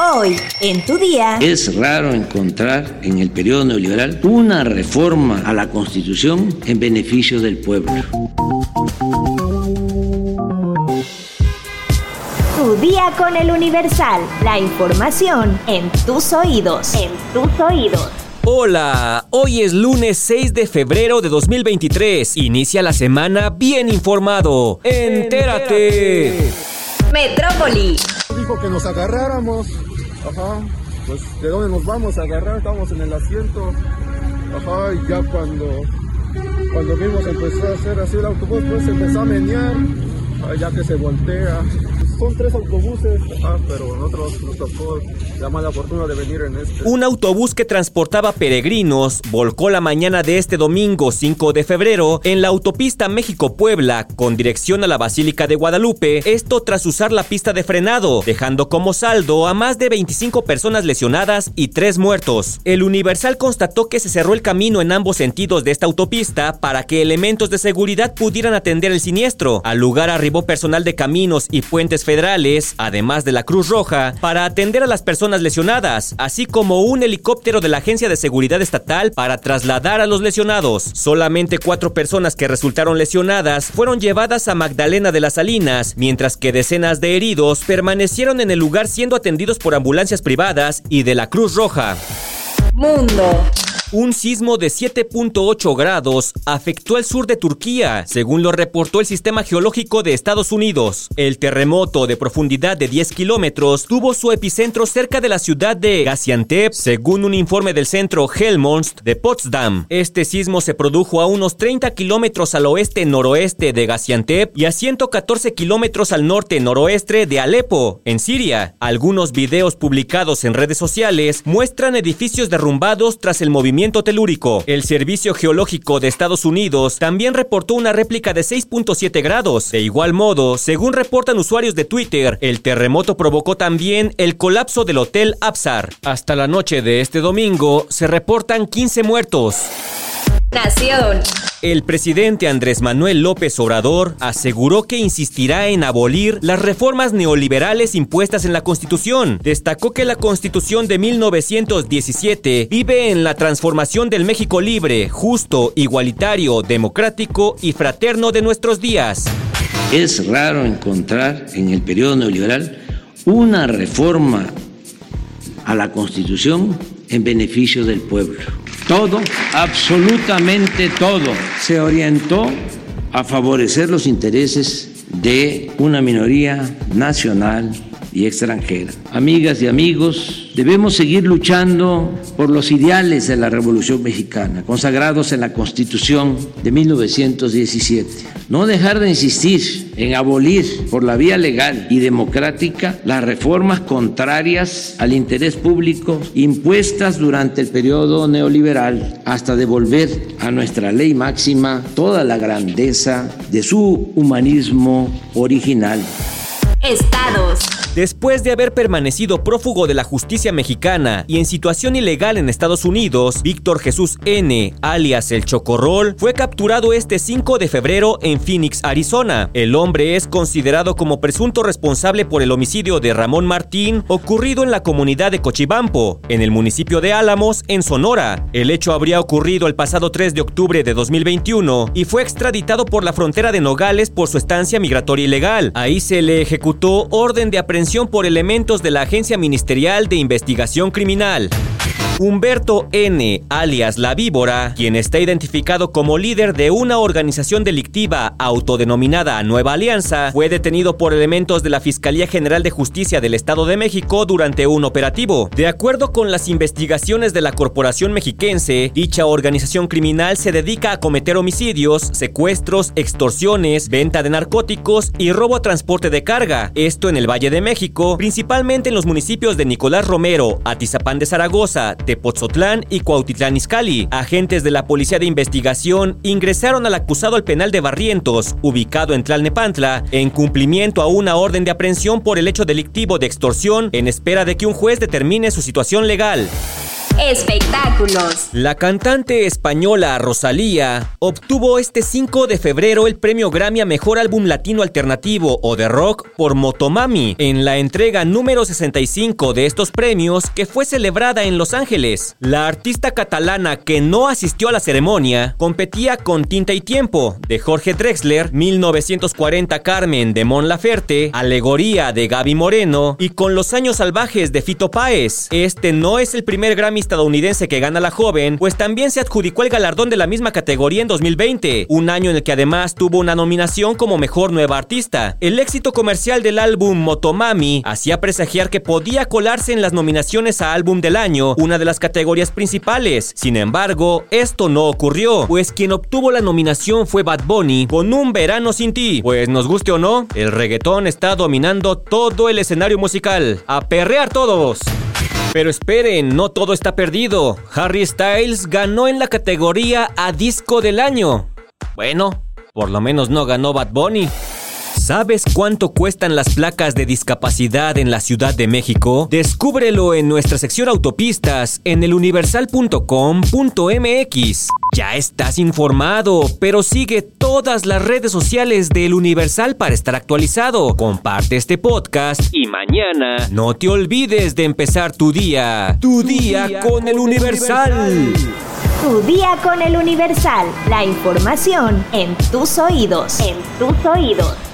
Hoy, en tu día. Es raro encontrar en el periodo neoliberal una reforma a la Constitución en beneficio del pueblo. Tu día con el Universal. La información en tus oídos. En tus oídos. Hola, hoy es lunes 6 de febrero de 2023. Inicia la semana bien informado. Entérate. Metrópoli. Dijo que nos agarráramos. Ajá. Pues de dónde nos vamos a agarrar, estamos en el asiento. Ajá, y ya cuando cuando vimos empezó a hacer así el autobús, pues empezó a menear, ya que se voltea son tres autobuses, pero nosotros nos tocó la mala fortuna de venir en este. Un autobús que transportaba peregrinos volcó la mañana de este domingo 5 de febrero en la autopista México-Puebla con dirección a la Basílica de Guadalupe, esto tras usar la pista de frenado, dejando como saldo a más de 25 personas lesionadas y 3 muertos. El Universal constató que se cerró el camino en ambos sentidos de esta autopista para que elementos de seguridad pudieran atender el siniestro. Al lugar arribó personal de caminos y puentes federales, además de la Cruz Roja, para atender a las personas lesionadas, así como un helicóptero de la Agencia de Seguridad Estatal para trasladar a los lesionados. Solamente cuatro personas que resultaron lesionadas fueron llevadas a Magdalena de las Salinas, mientras que decenas de heridos permanecieron en el lugar siendo atendidos por ambulancias privadas y de la Cruz Roja. Mundo. Un sismo de 7.8 grados afectó el sur de Turquía, según lo reportó el Sistema Geológico de Estados Unidos. El terremoto de profundidad de 10 kilómetros tuvo su epicentro cerca de la ciudad de Gaziantep, según un informe del centro Helmholtz de Potsdam. Este sismo se produjo a unos 30 kilómetros al oeste-noroeste de Gaziantep y a 114 kilómetros al norte-noroeste de Alepo, en Siria. Algunos videos publicados en redes sociales muestran edificios derrumbados tras el movimiento telúrico. El Servicio Geológico de Estados Unidos también reportó una réplica de 6.7 grados. De igual modo, según reportan usuarios de Twitter, el terremoto provocó también el colapso del Hotel Absar. Hasta la noche de este domingo se reportan 15 muertos. Nación. El presidente Andrés Manuel López Obrador aseguró que insistirá en abolir las reformas neoliberales impuestas en la Constitución. Destacó que la Constitución de 1917 vive en la transformación del México libre, justo, igualitario, democrático y fraterno de nuestros días. Es raro encontrar en el periodo neoliberal una reforma a la Constitución en beneficio del pueblo. Todo, absolutamente todo, se orientó a favorecer los intereses de una minoría nacional y extranjera. Amigas y amigos, debemos seguir luchando por los ideales de la Revolución Mexicana, consagrados en la Constitución de 1917. No dejar de insistir en abolir por la vía legal y democrática las reformas contrarias al interés público impuestas durante el periodo neoliberal hasta devolver a nuestra ley máxima toda la grandeza de su humanismo original. Estados. Después de haber permanecido prófugo de la justicia mexicana y en situación ilegal en Estados Unidos, Víctor Jesús N., alias el Chocorrol, fue capturado este 5 de febrero en Phoenix, Arizona. El hombre es considerado como presunto responsable por el homicidio de Ramón Martín ocurrido en la comunidad de Cochibampo, en el municipio de Álamos, en Sonora. El hecho habría ocurrido el pasado 3 de octubre de 2021 y fue extraditado por la frontera de Nogales por su estancia migratoria ilegal. Ahí se le ejecutó orden de aprehensión por elementos de la Agencia Ministerial de Investigación Criminal. Humberto N., alias La Víbora, quien está identificado como líder de una organización delictiva autodenominada Nueva Alianza, fue detenido por elementos de la Fiscalía General de Justicia del Estado de México durante un operativo. De acuerdo con las investigaciones de la Corporación Mexiquense, dicha organización criminal se dedica a cometer homicidios, secuestros, extorsiones, venta de narcóticos y robo a transporte de carga, esto en el Valle de México, principalmente en los municipios de Nicolás Romero, Atizapán de Zaragoza, Tepozotlán y Cuautitlán Izcalli. Agentes de la Policía de Investigación ingresaron al acusado al penal de Barrientos, ubicado en Tlalnepantla, en cumplimiento a una orden de aprehensión por el hecho delictivo de extorsión en espera de que un juez determine su situación legal. Espectáculos. La cantante española Rosalía obtuvo este 5 de febrero el premio Grammy a Mejor Álbum Latino Alternativo o de Rock por Motomami en la entrega número 65 de estos premios que fue celebrada en Los Ángeles. La artista catalana que no asistió a la ceremonia competía con Tinta y Tiempo de Jorge Drexler, 1940 Carmen de Mon Laferte, Alegoría de Gaby Moreno y con Los Años Salvajes de Fito Páez. Este no es el primer Grammy estadounidense que gana la joven, pues también se adjudicó el galardón de la misma categoría en 2020, un año en el que además tuvo una nominación como Mejor Nueva Artista. El éxito comercial del álbum Motomami hacía presagiar que podía colarse en las nominaciones a Álbum del Año, una de las categorías principales. Sin embargo, esto no ocurrió, pues quien obtuvo la nominación fue Bad Bunny con Un Verano Sin Ti. Pues nos guste o no, el reggaetón está dominando todo el escenario musical. ¡A perrear todos! Pero esperen, no todo está perdido. Harry Styles ganó en la categoría a disco del año. Bueno, por lo menos no ganó Bad Bunny. ¿Sabes cuánto cuestan las placas de discapacidad en la Ciudad de México? Descúbrelo en nuestra sección autopistas en eluniversal.com.mx. Ya estás informado, pero sigue todas las redes sociales del Universal para estar actualizado. Comparte este podcast y mañana no te olvides de empezar tu día. Tu, día, con, el Universal. Tu día con el Universal. La información en tus oídos. En tus oídos.